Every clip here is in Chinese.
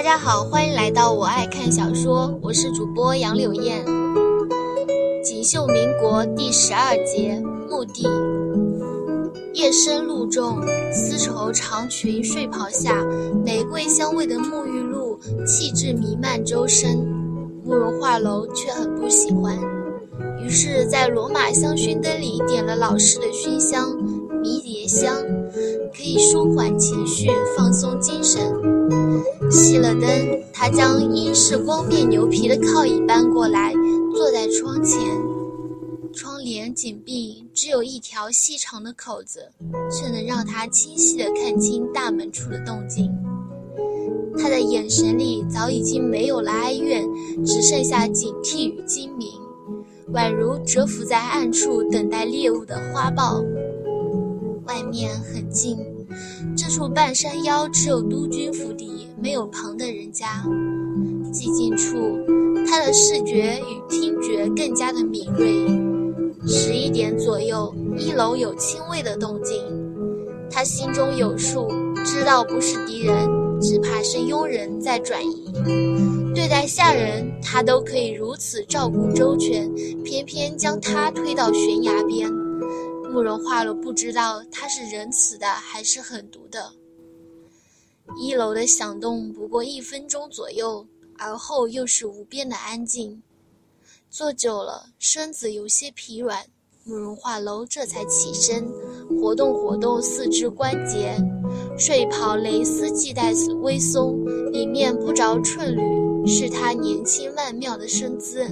大家好，欢迎来到我爱看小说，我是主播杨柳燕。锦绣民国第十二节墓地。夜深露重，丝绸长裙睡袍下，玫瑰香味的沐浴露气质弥漫周身。慕容画楼却很不喜欢，于是，在罗马香薰灯里点了老式的熏香迷迭香，可以舒缓情绪，放松精神。熄了灯，他将英式光面牛皮的靠椅搬过来，坐在窗前。窗帘紧闭，只有一条细长的口子，却能让他清晰地看清大门处的动静。他的眼神里早已经没有了哀怨，只剩下警惕与精明，宛如蛰伏在暗处等待猎物的花豹。外面很静，处半山腰只有督军府邸，没有旁的人家。寂静处，他的视觉与听觉更加的敏锐。十一点左右，一楼有轻微的动静，他心中有数，知道不是敌人，只怕是佣人在转移。对待下人，他都可以如此照顾周全，偏偏将他推到悬崖边。慕容画楼不知道他是仁慈的还是狠毒的。一楼的响动不过一分钟左右，而后又是无边的安静。坐久了，身子有些疲软，慕容画楼这才起身，活动活动四肢关节。睡袍蕾丝系带微松，里面不着衬缕，是他年轻曼妙的身姿。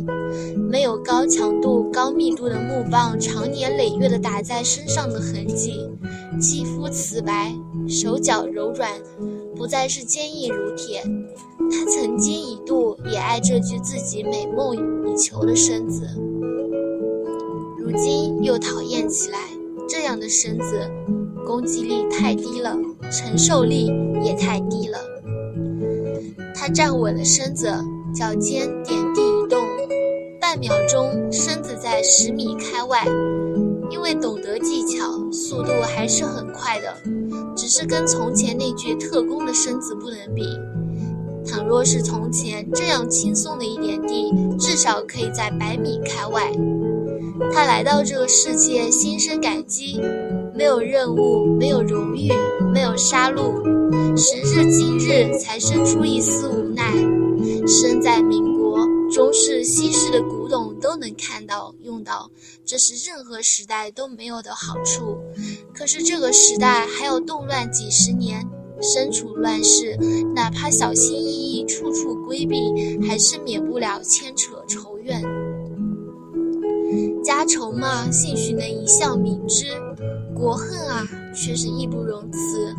没有高强度、高密度的木棒长年累月的打在身上的痕迹，肌肤瓷白，手脚柔软，不再是坚硬如铁。他曾经一度也爱这具自己美梦以求的身子，如今又讨厌起来。这样的身子，攻击力太低了，承受力也太低了。站稳了身子，脚尖点地一动，半秒钟，身子在十米开外。因为懂得技巧，速度还是很快的，只是跟从前那具特工的身子不能比。倘若是从前这样轻松的一点地，至少可以在百米开外。他来到这个世界，心生感激，没有任务，没有荣誉，没有杀戮，时至今日才生出一丝无奈。生在民国，中式、西式的古董都能看到、用到，这是任何时代都没有的好处。可是这个时代还要动乱几十年。身处乱世，哪怕小心翼翼、处处规避，还是免不了牵扯仇怨。家仇嘛，兴许能一笑泯之；国恨啊，却是义不容辞。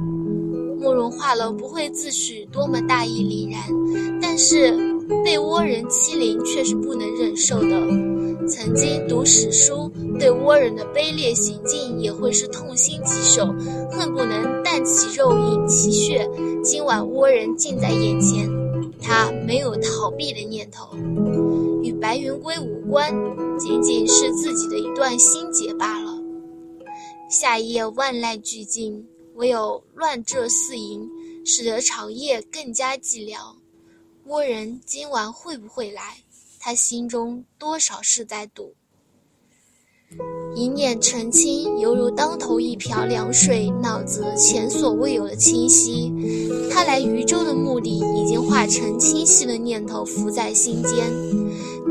慕容画楼不会自诩多么大义凛然，但是被倭人欺凌却是不能忍受的。曾经读史书，对倭人的卑劣行径也会是痛心疾首，恨不能啖其肉饮其血。今晚倭人近在眼前，他没有逃避的念头，与白云归无关，仅仅是自己的一段心结罢了。夏夜万籁俱静，唯有乱蛰四营，使得长夜更加寂寥。倭人今晚会不会来？他心中多少是在赌，一念澄清，犹如当头一瓢凉水，脑子前所未有的清晰。他来渝州的目的已经化成清晰的念头，浮在心间。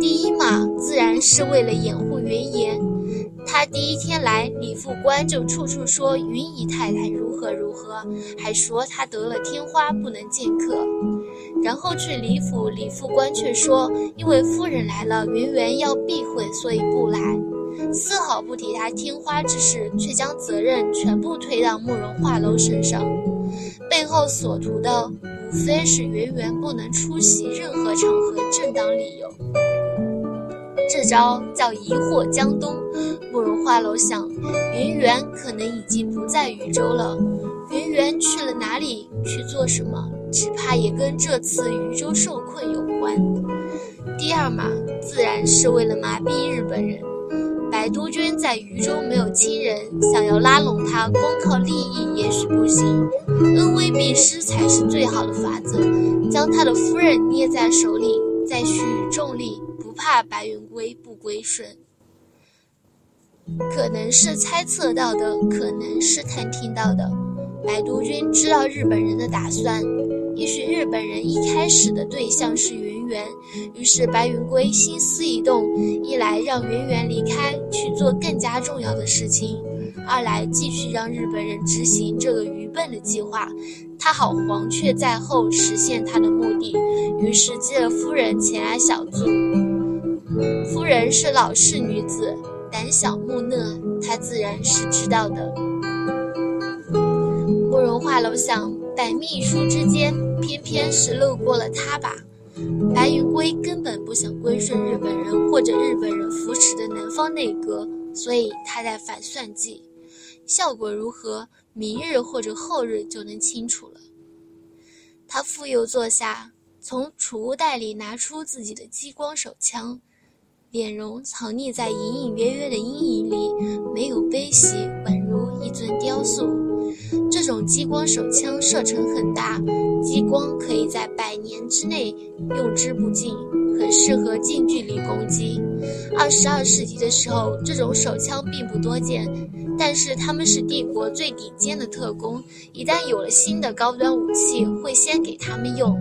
第一嘛，自然是为了掩护原野。他第一天来，李副官就处处说云姨太太如何如何，还说她得了天花不能见客。然后去李府，李副官却说因为夫人来了，圆圆要避讳，所以不来，丝毫不提他天花之事，却将责任全部推到慕容画楼身上。背后所图的，无非是圆圆不能出席任何场合正当理由。这招叫疑惑江东。慕容画楼想，云元可能已经不在渝州了。云元去了哪里？去做什么？只怕也跟这次渝州受困有关。第二嘛，自然是为了麻痹日本人。白督军在渝州没有亲人，想要拉拢他，光靠利益也许不行。恩威并施才是最好的法子。将他的夫人捏在手里，再蓄重力，不怕白云归不归顺。可能是猜测到的，可能是探听到的。白毒君知道日本人的打算，也许日本人一开始的对象是圆圆，于是白云归心思一动，一来让圆圆离开去做更加重要的事情，二来继续让日本人执行这个愚笨的计划，他好黄雀在后实现他的目的。于是接了夫人前来小住，夫人是老式女子。胆小木讷，他自然是知道的。慕容画楼想，百秘书之间，偏偏是漏过了他吧？白云归根本不想归顺日本人或者日本人扶持的南方内阁，所以他在反算计。效果如何，明日或者后日就能清楚了。他复又坐下，从储物袋里拿出自己的激光手枪。脸容藏匿在隐隐约约的阴影里，没有悲喜，宛如一尊雕塑。这种激光手枪射程很大，激光可以在百年之内用之不尽，很适合近距离攻击。二十二世纪的时候，这种手枪并不多见，但是他们是帝国最顶尖的特工，一旦有了新的高端武器，会先给他们用。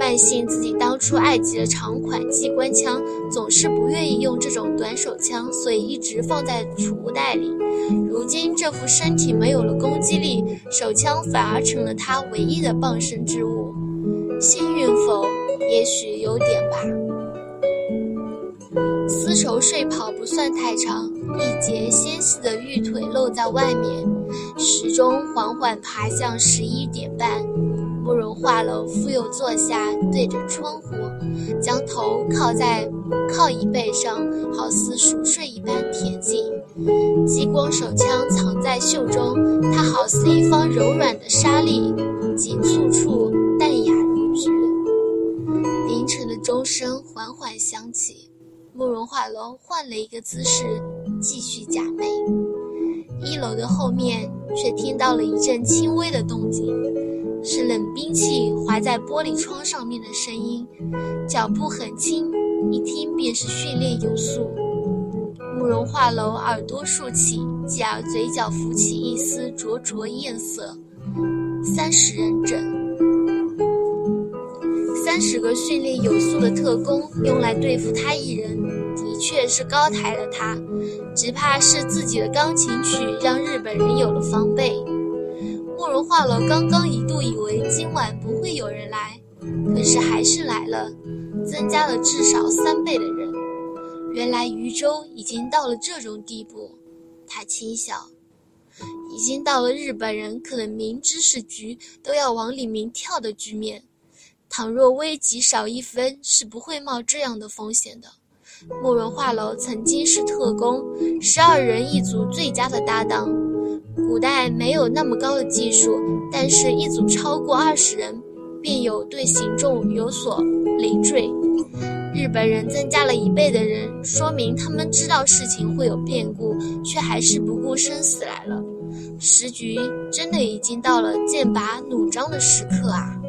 万幸自己当初爱极了长款机关枪，总是不愿意用这种短手枪，所以一直放在储物袋里。如今这副身体没有了攻击力，手枪反而成了他唯一的傍身之物。幸运否？也许有点吧。丝绸睡袍不算太长，一截纤细的玉腿露在外面。时钟缓缓爬向十一点半。慕容画楼复又坐下，对着窗户，将头靠在靠椅背上，好似熟睡一般恬静。激光手枪藏在袖中，它好似一方柔软的沙粒，紧簇处淡雅如菊。凌晨的钟声缓缓响起，慕容画楼换了一个姿势，继续假寐。一楼的后面却听到了一阵轻微的动静。是冷兵器划在玻璃窗上面的声音，脚步很轻，一听便是训练有素。慕容画楼耳朵竖起，继而嘴角浮起一丝灼灼艳色。三十人整，三十个训练有素的特工用来对付他一人，的确是高抬了他。只怕是自己的钢琴曲让日本人有了防备。慕容画楼刚刚一度以为今晚不会有人来，可是还是来了，增加了至少三倍的人。原来渝州已经到了这种地步，他轻笑，已经到了日本人可能明知是局都要往里面跳的局面。倘若危急少一分，是不会冒这样的风险的。慕容画楼曾经是特工，十二人一组最佳的搭档。古代没有那么高的技术，但是一组超过二十人，便有对行动有所累赘。日本人增加了一倍的人，说明他们知道事情会有变故，却还是不顾生死来了。时局真的已经到了剑拔弩张的时刻啊！